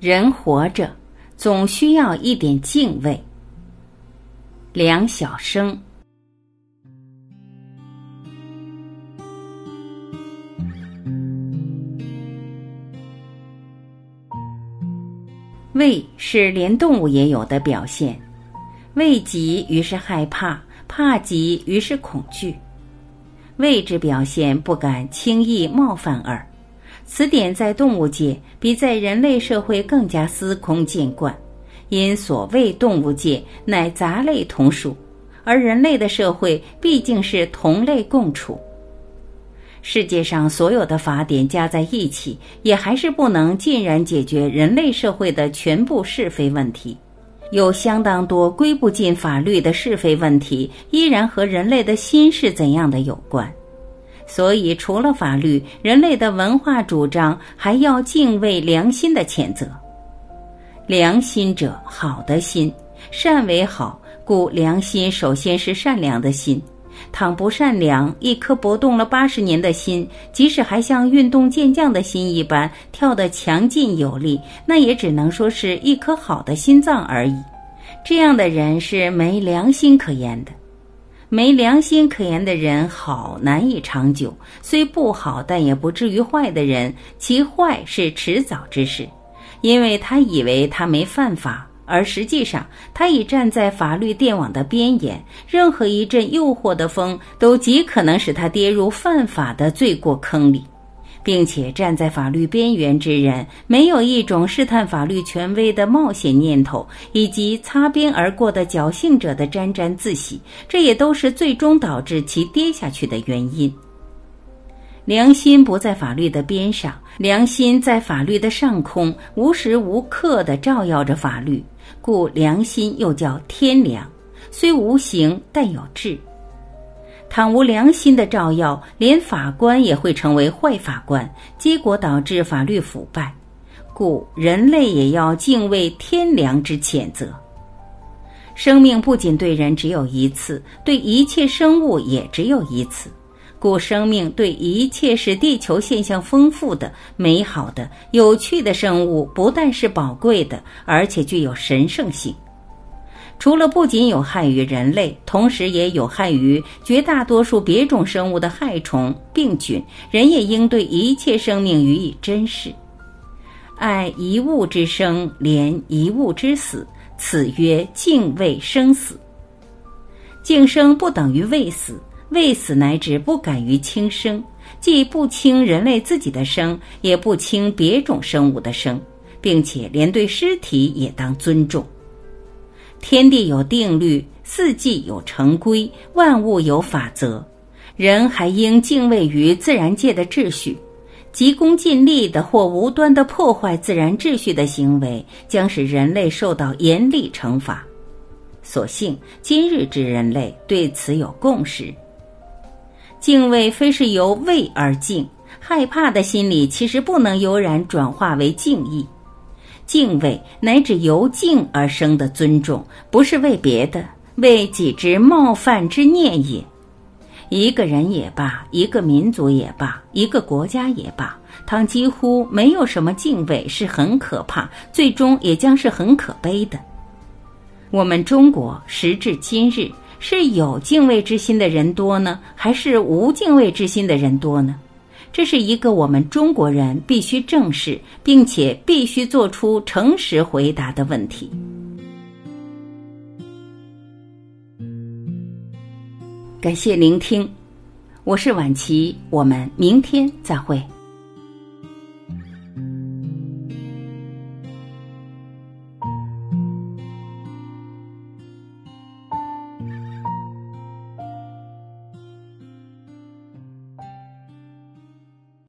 人活着总需要一点敬畏。梁晓声。畏是连动物也有的表现，畏极于是害怕，怕极于是恐惧。畏之表现不敢轻易冒犯耳。此点在动物界比在人类社会更加司空见惯，因所谓动物界乃杂类同属，而人类的社会毕竟是同类共处。世界上所有的法典加在一起，也还是不能尽然解决人类社会的全部是非问题，有相当多归不进法律的是非问题，依然和人类的心是怎样的有关。所以，除了法律，人类的文化主张还要敬畏良心的谴责。良心者，好的心，善为好，故良心首先是善良的心。倘不善良，一颗搏动了八十年的心，即使还像运动健将的心一般跳得强劲有力，那也只能说是一颗好的心脏而已。这样的人是没良心可言的。没良心可言的人，好难以长久；虽不好，但也不至于坏的人，其坏是迟早之事，因为他以为他没犯法，而实际上他已站在法律电网的边沿，任何一阵诱惑的风，都极可能使他跌入犯法的罪过坑里。并且站在法律边缘之人，没有一种试探法律权威的冒险念头，以及擦边而过的侥幸者的沾沾自喜，这也都是最终导致其跌下去的原因。良心不在法律的边上，良心在法律的上空，无时无刻地照耀着法律，故良心又叫天良，虽无形但有质。倘无良心的照耀，连法官也会成为坏法官，结果导致法律腐败。故人类也要敬畏天良之谴责。生命不仅对人只有一次，对一切生物也只有一次。故生命对一切使地球现象丰富的、美好的、有趣的生物，不但是宝贵的，而且具有神圣性。除了不仅有害于人类，同时也有害于绝大多数别种生物的害虫、病菌，人也应对一切生命予以珍视。爱一物之生，怜一物之死，此曰敬畏生死。敬生不等于畏死，畏死乃指不敢于轻生，既不轻人类自己的生，也不轻别种生物的生，并且连对尸体也当尊重。天地有定律，四季有成规，万物有法则，人还应敬畏于自然界的秩序。急功近利的或无端的破坏自然秩序的行为，将使人类受到严厉惩罚。所幸今日之人类对此有共识。敬畏非是由畏而敬，害怕的心理其实不能悠然转化为敬意。敬畏乃指由敬而生的尊重，不是为别的，为己之冒犯之念也。一个人也罢，一个民族也罢，一个国家也罢，倘几乎没有什么敬畏，是很可怕，最终也将是很可悲的。我们中国时至今日，是有敬畏之心的人多呢，还是无敬畏之心的人多呢？这是一个我们中国人必须正视，并且必须做出诚实回答的问题。感谢聆听，我是晚琪，我们明天再会。